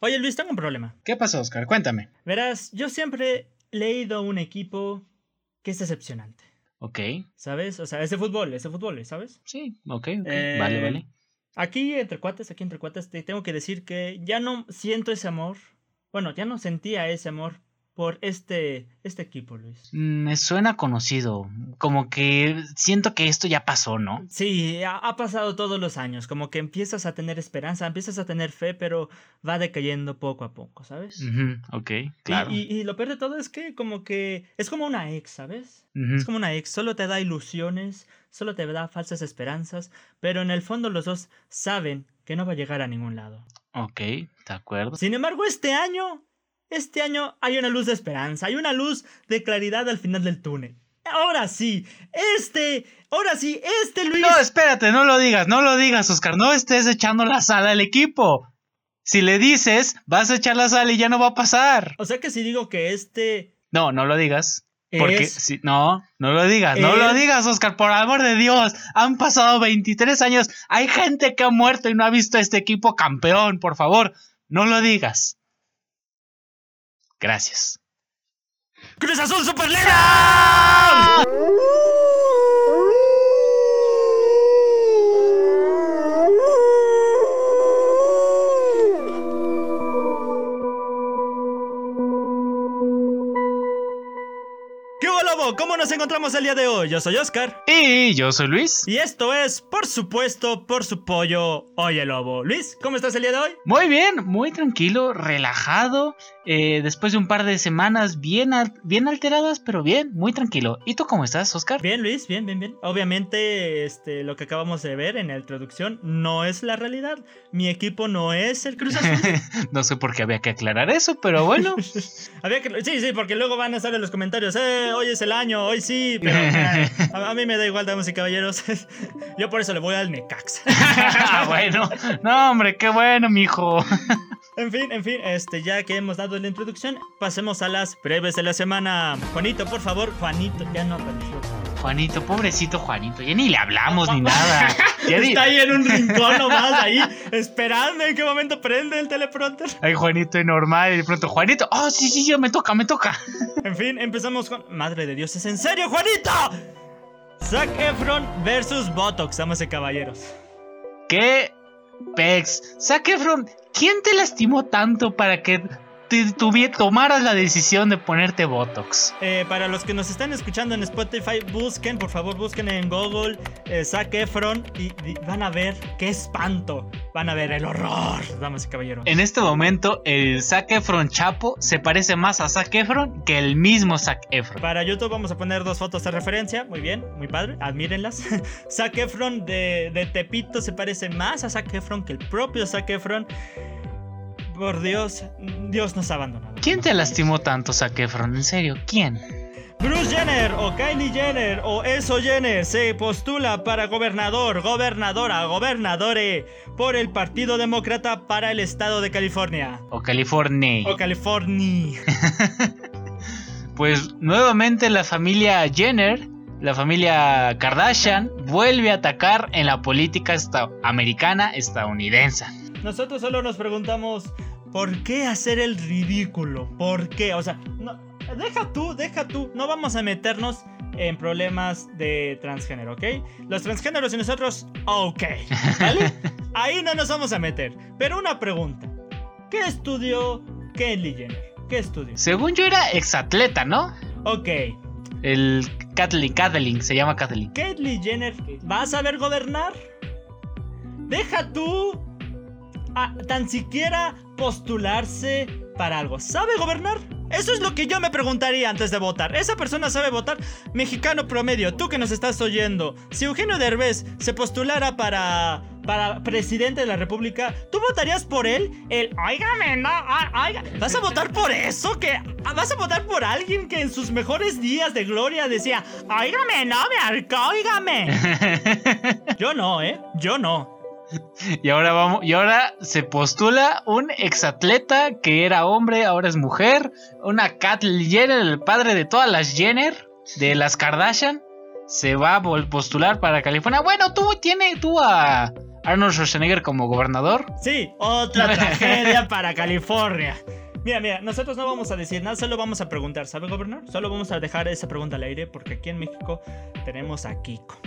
Oye Luis, tengo un problema. ¿Qué pasó, Oscar? Cuéntame. Verás, yo siempre he leído un equipo que es decepcionante. Ok. ¿Sabes? O sea, ese fútbol, ese fútbol, ¿sabes? Sí, ok, ok. Eh, Vale, vale. Aquí entre cuates, aquí entre cuates, te tengo que decir que ya no siento ese amor. Bueno, ya no sentía ese amor por este, este equipo, Luis. Mm, Me suena conocido. Como que siento que esto ya pasó, ¿no? Sí, ha, ha pasado todos los años, como que empiezas a tener esperanza, empiezas a tener fe, pero va decayendo poco a poco, ¿sabes? Ok, claro. Y, y lo peor de todo es que como que es como una ex, ¿sabes? Es como una ex, solo te da ilusiones, solo te da falsas esperanzas, pero en el fondo los dos saben que no va a llegar a ningún lado. Ok, de acuerdo. Sin embargo, este año, este año hay una luz de esperanza, hay una luz de claridad al final del túnel. Ahora sí, este, ahora sí, este Luis. No, espérate, no lo digas, no lo digas, Oscar. No estés echando la sal al equipo. Si le dices, vas a echar la sal y ya no va a pasar. O sea que si digo que este No, no lo digas. Porque es... si, no, no lo digas, no lo digas, Oscar, por amor de Dios. Han pasado 23 años. Hay gente que ha muerto y no ha visto a este equipo campeón, por favor. No lo digas. Gracias. ¡Cruz Azul Superliga! Nos encontramos el día de hoy? Yo soy Oscar. Y yo soy Luis. Y esto es, por supuesto, por su pollo, Oye Lobo. Luis, ¿cómo estás el día de hoy? Muy bien, muy tranquilo, relajado. eh, después de un par de semanas bien, bien alteradas, pero bien, muy tranquilo. ¿Y tú cómo estás, Oscar? Bien, Luis, bien, bien, bien. Obviamente, este, lo que acabamos de ver en la introducción no es la realidad. Mi equipo no es el Cruz Azul. no sé por qué había que aclarar eso, pero bueno. Había que... Sí, sí, porque luego van a estar en los comentarios, eh, hoy es el año, hoy sí, pero a, a mí me da igual, damas y caballeros. Yo por eso le voy al Necaxa. Ah, bueno, no, hombre, qué bueno, mijo. En fin, en fin, este, ya que hemos dado la introducción, pasemos a las breves de la semana. Juanito, por favor, Juanito, ya no apareció. Juanito, pobrecito Juanito, ya ni le hablamos ni nada. Ya ni- Está ahí en un rincón nomás, ahí, esperando en qué momento prende el teleprompter. Ay, Juanito, y normal, y de pronto, Juanito, oh, sí, sí, ya me toca, me toca. En fin, empezamos con. Madre de Dios, ¿es en serio, Juanito? Zac Efron versus Botox, damas y caballeros. ¿Qué? Pex, Zac Efron, ¿quién te lastimó tanto para que tomaras la decisión de ponerte Botox? Eh, para los que nos están escuchando en Spotify, busquen, por favor, busquen en Google eh, Zac Efron y, y van a ver qué espanto. Van a ver el horror, damas y caballeros. En este momento, el Zac Efron Chapo se parece más a Zac Efron que el mismo Zac Efron. Para YouTube vamos a poner dos fotos de referencia. Muy bien, muy padre. Admírenlas. Zac Efron de, de Tepito se parece más a Zac Efron que el propio Zac Efron. Por Dios, Dios nos ha abandonado. ¿Quién te lastimó tanto, Zac Efron? En serio, ¿quién? Bruce Jenner o Kylie Jenner o Eso Jenner se postula para gobernador, gobernadora, gobernadore por el Partido Demócrata para el estado de California. O California. O California. Pues nuevamente la familia Jenner, la familia Kardashian, vuelve a atacar en la política esta- americana estadounidense. Nosotros solo nos preguntamos, ¿por qué hacer el ridículo? ¿Por qué? O sea, no, deja tú, deja tú. No vamos a meternos en problemas de transgénero, ¿ok? Los transgéneros y nosotros, ok. ¿Vale? Ahí no nos vamos a meter. Pero una pregunta. ¿Qué estudió Kelly Jenner? ¿Qué estudió? Según yo era exatleta, ¿no? Ok. El Kathleen, Kathleen, se llama Kathleen. Caitlyn Jenner va a saber gobernar. Deja tú a tan siquiera postularse para algo. ¿Sabe gobernar? Eso es lo que yo me preguntaría antes de votar. ¿Esa persona sabe votar? Mexicano promedio, tú que nos estás oyendo. Si Eugenio Derbez se postulara para para presidente de la república, ¿tú votarías por él? El, óigame, no, ah, oiga. ¿Vas a votar por eso? ¿Que ¿Vas a votar por alguien que en sus mejores días de gloria decía, óigame, no, me arco, óigame? Yo no, ¿eh? Yo no. y ahora vamos, y ahora se postula un exatleta que era hombre, ahora es mujer, una Kathleen Jenner, el padre de todas las Jenner, de las Kardashian, se va a postular para California. Bueno, tú tiene tú a Arnold Schwarzenegger como gobernador. Sí, otra tragedia para California. Mira, mira, nosotros no vamos a decir nada, solo vamos a preguntar, ¿sabe gobernar? Solo vamos a dejar esa pregunta al aire porque aquí en México tenemos a Kiko.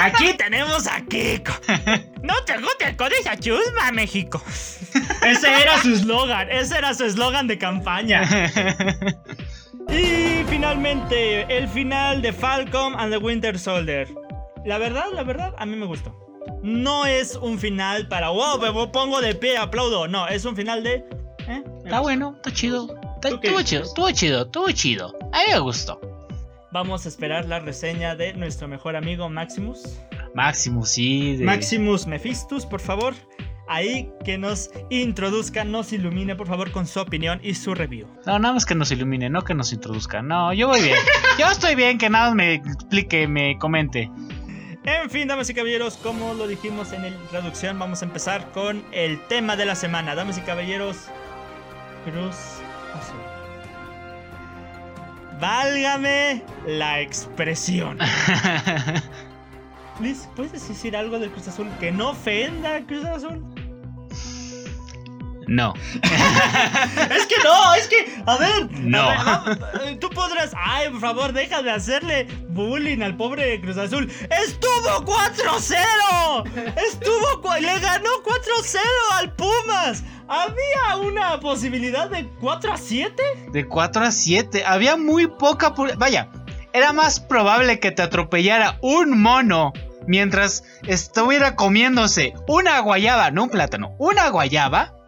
Aquí tenemos a Kiko. No te guste con esa chusma, México. Ese era su eslogan, ese era su eslogan de campaña. Y finalmente, el final de Falcon and the Winter Soldier. La verdad, la verdad, a mí me gustó. No es un final para, wow, me pongo de pie, aplaudo. No, es un final de... ¿eh? Está bueno, está chido. Está- ¿Tú qué Estuvo chido, estuvo chido, estuvo chido. A mí me gustó. Vamos a esperar la reseña de nuestro mejor amigo Maximus. Maximus, sí. de- Maximus Mephistus, por favor. Ahí que nos introduzca, nos ilumine, por favor, con su opinión y su review. No, nada más que nos ilumine, no que nos introduzca. No, yo voy bien. Yo estoy bien, que nada más me explique, me comente. En fin, damas y caballeros, como lo dijimos en la introducción, vamos a empezar con el tema de la semana. Damas y caballeros, Cruz Azul. Válgame la expresión. Liz, ¿puedes decir algo del Cruz Azul que no ofenda al Cruz Azul? No. Es que no, es que, a ver, No. a ver, eh, tú podrás, ay, por favor, deja de hacerle bullying al pobre Cruz Azul. Estuvo 4-0, estuvo, le ganó 4-0 al Pumas. Había una posibilidad de 4-7. De 4 a 7. Había muy poca. Vaya, era más probable que te atropellara un mono mientras estuviera comiéndose una guayaba, no un plátano, una guayaba, a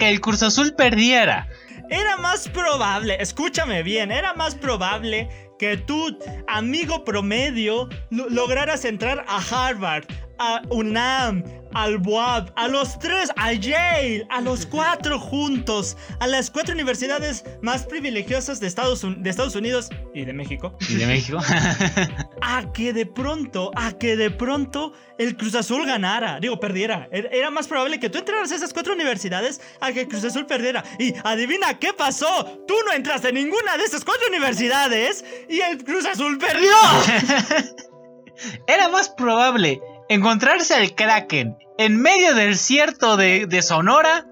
que el Cruz Azul perdiera. Era más probable, escúchame bien, era más probable que tú, amigo promedio, lo- lograras entrar a Harvard, a UNAM, al BUAP, a los tres, a Yale, a los cuatro juntos, a las cuatro universidades más privilegiosas de Estados, Un- de Estados Unidos y de México, ¿Y de México? a que de pronto, a que de pronto el Cruz Azul ganara, digo, perdiera. Era era más probable que tú entraras a esas cuatro universidades a que el Cruz Azul perdiera. Y adivina qué pasó. Tú no entraste a ninguna de esas cuatro universidades y el Cruz Azul perdió. Era más probable encontrarse al Kraken en medio del desierto de, de Sonora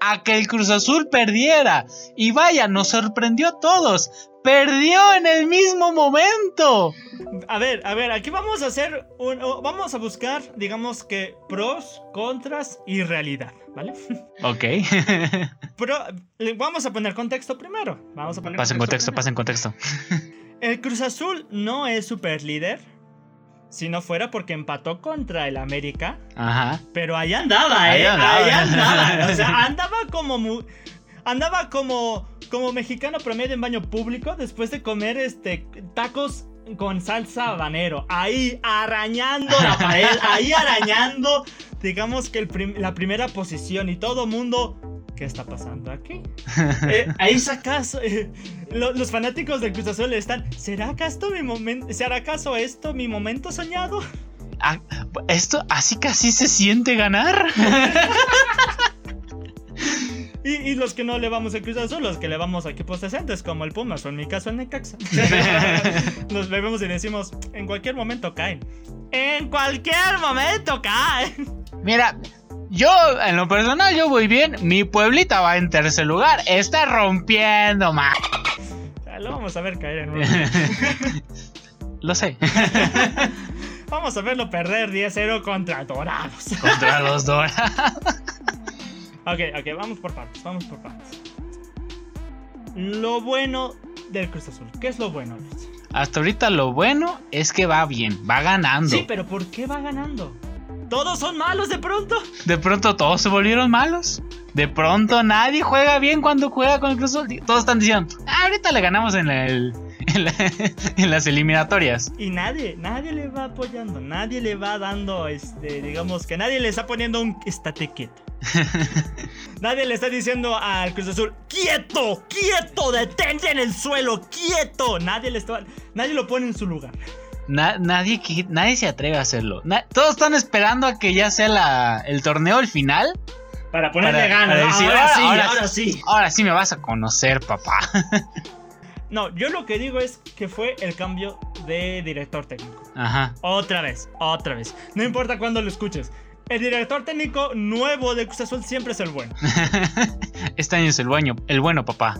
a que el Cruz Azul perdiera. Y vaya, nos sorprendió a todos. Perdió en el mismo momento. A ver, a ver, aquí vamos a hacer un, vamos a buscar, digamos que pros, contras y realidad, ¿vale? Ok. Pero vamos a poner contexto primero. Vamos a poner Pasa en contexto, primero. pasa en contexto. El Cruz Azul no es super líder. Si no fuera porque empató contra el América. Ajá. Pero ahí andaba, Ahí ¿eh? andaba. Ahí andaba. O sea, andaba como. mu- andaba como. Como mexicano promedio en baño público después de comer este tacos con salsa habanero. Ahí arañando la pared. Ahí arañando. Digamos que el prim- la primera posición. Y todo mundo. ¿Qué está pasando aquí? Eh, ahí sacas. eh, lo- los fanáticos del Cruz Azul están. ¿Será acaso mi momento? ¿Será acaso esto mi momento soñado? Ah, Esto, así así se siente ganar. Y, y los que no le vamos al Cruz Azul, los que le vamos a equipos decentes, como el Pumas o en mi caso el Necaxa. Nos vemos y decimos, en cualquier momento caen. En cualquier momento caen. Mira, yo en lo personal yo voy bien. Mi pueblita va en tercer lugar. Está rompiendo más. Lo vamos a ver caer en un... Lo sé. Vamos a verlo perder 10-0 contra Dorados. Contra los Dorados. Ok, ok, vamos por partes, vamos por partes. Lo bueno del Cruz Azul. ¿Qué es lo bueno, Luis? Hasta ahorita lo bueno es que va bien, va ganando. Sí, pero ¿por qué va ganando? ¿Todos son malos de pronto? De pronto todos se volvieron malos. De pronto nadie juega bien cuando juega con el Cruz Azul. Todos están diciendo, "Ah, ahorita le ganamos en, el- en la- en las eliminatorias. Y nadie, nadie le va apoyando, nadie le va dando, este, digamos que nadie le está poniendo un estate quieto. nadie le está diciendo al Cruz Azul, quieto, quieto, detente en el suelo, quieto. Nadie le está, nadie lo pone en su lugar. Na- nadie, nadie se atreve a hacerlo. Na- todos están esperando a que ya sea la- el torneo el final. Para ponerle ganas. decir, ahora, ahora- sí, ahora- ahora sí. Ahora sí me vas a conocer, papá. No, yo lo que digo es que fue el cambio de director técnico. Ajá. Otra vez, otra vez. No importa cuándo lo escuches. El director técnico nuevo de Cruz Azul siempre es el bueno. este año es el bueno, el bueno, papá.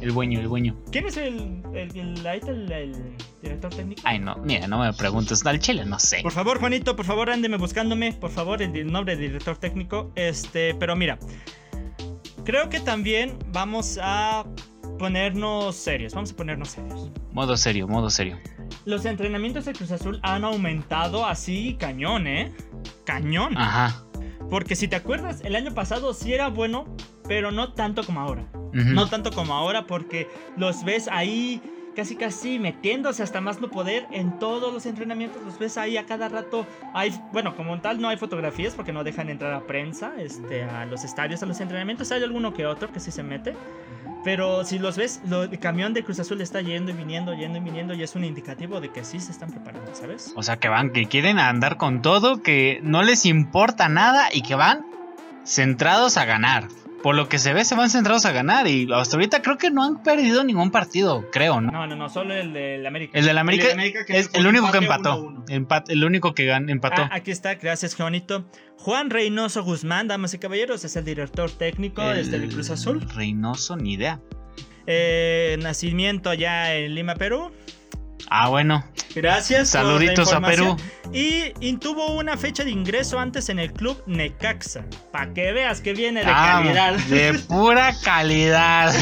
El bueno, el bueno. ¿Quién es el, el, el, el, el director técnico? Ay, no, mira, no me preguntes. Al chile, no sé. Por favor, Juanito, por favor, ándeme buscándome. Por favor, el, nombre del director técnico. Este, pero mira. Creo que también vamos a ponernos serios. Vamos a ponernos serios. Modo serio, modo serio. Los entrenamientos de Cruz Azul han aumentado así cañón, ¿eh? Cañón. Ajá. Porque si te acuerdas, el año pasado sí era bueno, pero no tanto como ahora. No tanto como ahora porque los ves ahí casi casi metiéndose hasta más no poder en todos los entrenamientos. Los ves ahí a cada rato. Hay, bueno, como tal no hay fotografías porque no dejan entrar a prensa este, a los estadios, a los entrenamientos. Hay alguno que otro que sí se mete. Pero si los ves, el camión de Cruz Azul está yendo y viniendo, yendo y viniendo y es un indicativo de que sí se están preparando, ¿sabes? O sea, que van, que quieren andar con todo, que no les importa nada y que van centrados a ganar por lo que se ve, se van centrados a ganar. Y hasta ahorita creo que no han perdido ningún partido, creo, ¿no? No, no, no, solo el del América. El del América, es el único que empató. el único que empató. Ah, aquí está, gracias, Juanito. Juan Reynoso Guzmán, damas y caballeros, es el director técnico de este Cruz Azul. Reynoso, ni idea. Eh, nacimiento allá en Lima, Perú. Ah, bueno. Gracias. Saluditos a Perú. Y, tuvo una fecha de ingreso antes en el club Necaxa. Para que veas que viene de ah, calidad. De pura calidad.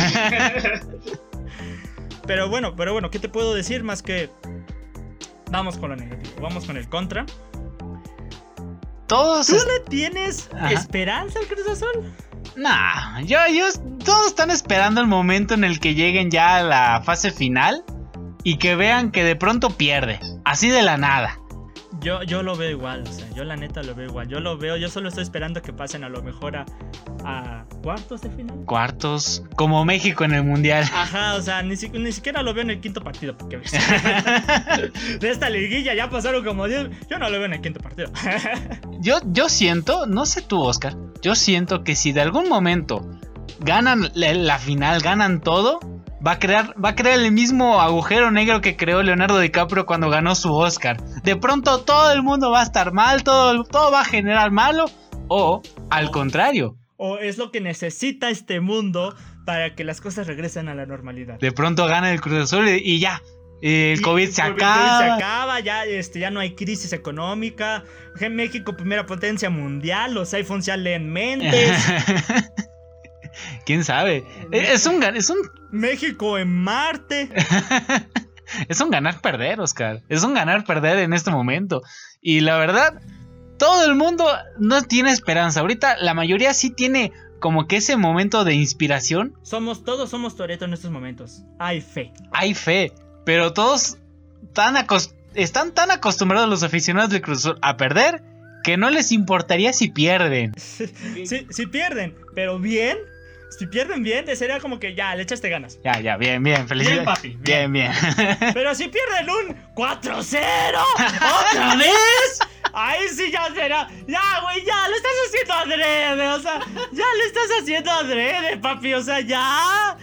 pero bueno, pero bueno, ¿qué te puedo decir más que... Vamos con lo negativo, vamos con el contra. Todos ¿Tú le tienes esperanza al Cruz Azul? Nah, yo, yo, todos están esperando el momento en el que lleguen ya a la fase final y que vean que de pronto pierde, así de la nada. Yo, yo lo veo igual, o sea, yo la neta lo veo igual. Yo lo veo, yo solo estoy esperando que pasen a lo mejor a, a cuartos de final. Cuartos, como México en el Mundial. Ajá, o sea, ni, ni siquiera lo veo en el quinto partido, porque de esta liguilla ya pasaron como 10. Yo no lo veo en el quinto partido. yo, yo siento, no sé tú, Oscar, yo siento que si de algún momento ganan la final, ganan todo, Va a, crear, va a crear el mismo agujero negro que creó Leonardo DiCaprio cuando ganó su Oscar. De pronto todo el mundo va a estar mal, todo, todo va a generar malo. O al contrario. O es lo que necesita este mundo para que las cosas regresen a la normalidad. De pronto gana el Cruz Azul y, ya. El COVID se acaba. Se acaba, ya, este, ya no hay crisis económica. México, primera potencia mundial, los iPhones ya leen mentes. ¿Quién sabe? Es un, es un... México en Marte. es un ganar-perder, Oscar. Es un ganar-perder en este momento. Y la verdad, todo el mundo no tiene esperanza. Ahorita la mayoría sí tiene como que ese momento de inspiración. Somos, todos somos Toreto en estos momentos. Hay fe. Hay fe. Pero todos tan están tan acostumbrados los aficionados de Cruz a perder que no les importaría si pierden. si pierden, pero bien, si pierden bien, sería como que ya, le echaste ganas. Ya, ya, bien, bien, felicidades. Bien, papi. Bien, bien. Pero si pierden un 4-0, otra vez. Ahí sí ya será. Ya, güey, ya, lo estás haciendo adrede. O sea, ya le estás haciendo adrede, papi. O sea, ya.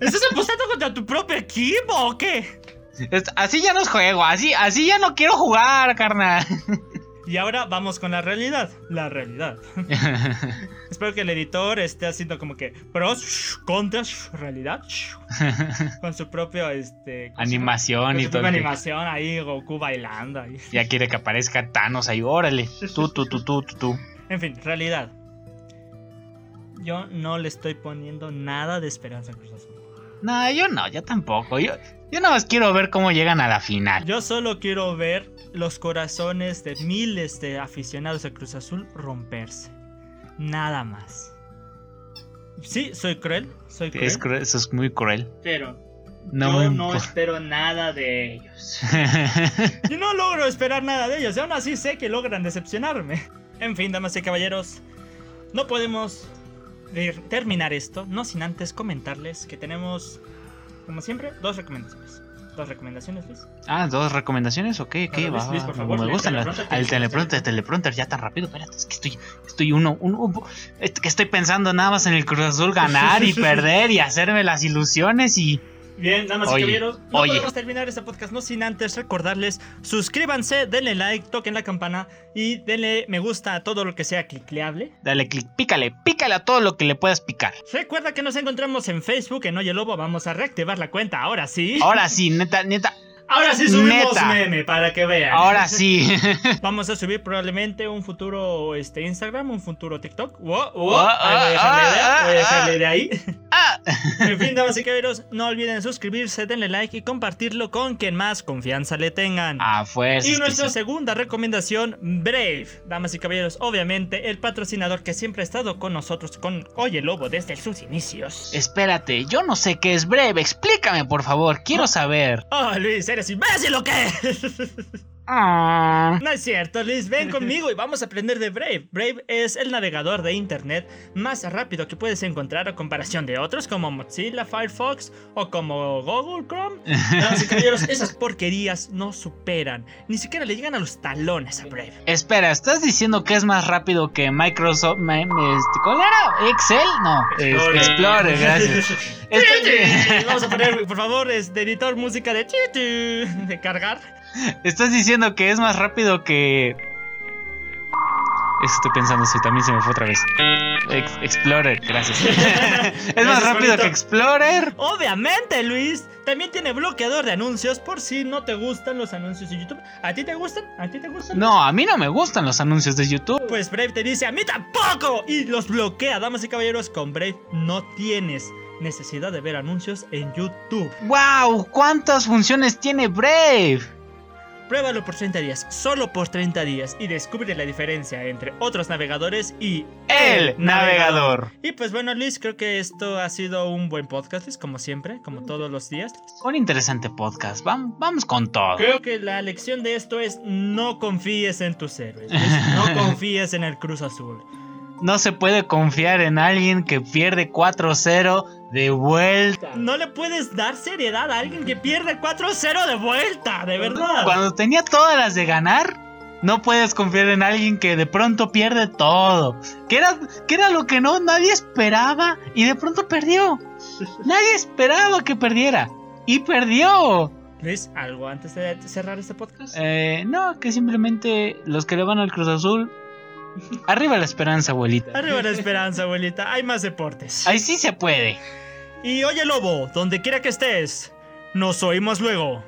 ¿Estás apostando contra tu propio equipo o qué? Así ya no es juego, así, así ya no quiero jugar, carnal. Y ahora vamos con la realidad. La realidad. Espero que el editor esté haciendo como que pros, contras, realidad. Con su propio este, animación y todo. animación ahí, Goku bailando ahí. Ya quiere que aparezca Thanos ahí, órale. Tú, tú, tú, tú, tú, tú. En fin, realidad. Yo no le estoy poniendo nada de esperanza a Cruz Azul. No, yo no, yo tampoco. Yo, yo nada más quiero ver cómo llegan a la final. Yo solo quiero ver los corazones de miles de aficionados a Cruz Azul romperse. Nada más. Sí, soy cruel, soy cruel. eso es muy cruel. Pero no yo no espero nada de ellos. yo no logro esperar nada de ellos, y aún así sé que logran decepcionarme. En fin, damas y caballeros, no podemos terminar esto, no sin antes comentarles que tenemos, como siempre, dos recomendaciones. ¿Dos recomendaciones, Luis? Ah, dos recomendaciones, ok, ok, va, por favor, me gusta el teleprompter, teleprompter ya tan rápido, espérate, es que estoy, estoy uno, uno, que estoy pensando nada más en el Cruz Azul ganar y perder y hacerme las ilusiones y, Bien, damas y Oye, caballeros, no oye. podemos terminar este podcast no sin antes recordarles, suscríbanse, denle like, toquen la campana y denle me gusta a todo lo que sea clicleable. Dale clic, pícale, pícale a todo lo que le puedas picar. Recuerda que nos encontramos en Facebook en Oye Lobo, vamos a reactivar la cuenta, ahora sí. Ahora sí, neta, neta, Ahora sí subimos Neta. meme para que vean. ahora sí. Vamos a subir probablemente un futuro este, Instagram, un futuro TikTok. Wow, wow, Oh, ahí voy a dejarle ah, de- ah, voy a ah, dejarle de ahí. En fin, damas y caballeros, no olviden suscribirse, denle like y compartirlo con quien más confianza le tengan. ah, pues. Y nuestra sí. segunda recomendación, Brave. Damas y caballeros, obviamente el patrocinador que siempre ha estado con nosotros, con Oye Lobo desde sus inicios. Espérate, yo no sé qué es breve. Explícame, por favor. Quiero saber. Oh, Luis, ¿eres imbécil o qué? Ah, No es cierto, Luis, ven conmigo y vamos a aprender de Brave. Brave es el navegador de internet más rápido que puedes encontrar a comparación de otros como Mozilla, Firefox o como Google Chrome. Esas porquerías no superan, ni siquiera le llegan a los talones a Brave. espera, ¿estás diciendo que es más rápido que Microsoft? este, ¿Cuál era? ¿Excel? No, es- Explorer, gracias. Estás- Vamos a poner, por favor, es de editor música de, de cargar. Estás diciendo que es más rápido que. Eso estoy pensando, si también se me fue otra vez. Ex- Explorer, gracias. es más rápido que Explorer. Obviamente, Luis. También tiene bloqueador de anuncios por si no te gustan los anuncios de YouTube. ¿A ti te gustan? ¿A ti te gustan? No, a mí no me gustan los anuncios de YouTube. Pues Brave te dice, a mí tampoco. Y los bloquea, damas y caballeros. Con Brave no tienes necesidad de ver anuncios en YouTube. ¡Wow! ¿Cuántas funciones tiene Brave? Pruébalo por 30 días, solo por 30 días, y descubre la diferencia entre otros navegadores y El navegador. Y pues bueno, Luis, creo que esto ha sido un buen podcast, Luis, como siempre, como todos los días. Un interesante podcast. Vamos, vamos con todo. Creo que la lección de esto es no confíes en tus héroes, Luis. no confíes en el Cruz Azul. No se puede confiar en alguien que pierde 4-0 de vuelta. No le puedes dar seriedad a alguien que pierde 4-0 de vuelta, de verdad. Cuando tenía todas las de ganar, no puedes confiar en alguien que de pronto pierde todo. Que era, que era lo que no nadie esperaba y de pronto perdió. Nadie esperaba que perdiera. Y perdió. Luis, ¿algo antes de cerrar este podcast? Eh, no, que simplemente los que le van al Cruz Azul. Arriba la esperanza, abuelita. Arriba la esperanza, abuelita. Hay más deportes. Ahí sí se puede. Y oye, lobo, donde quiera que estés, nos oímos luego.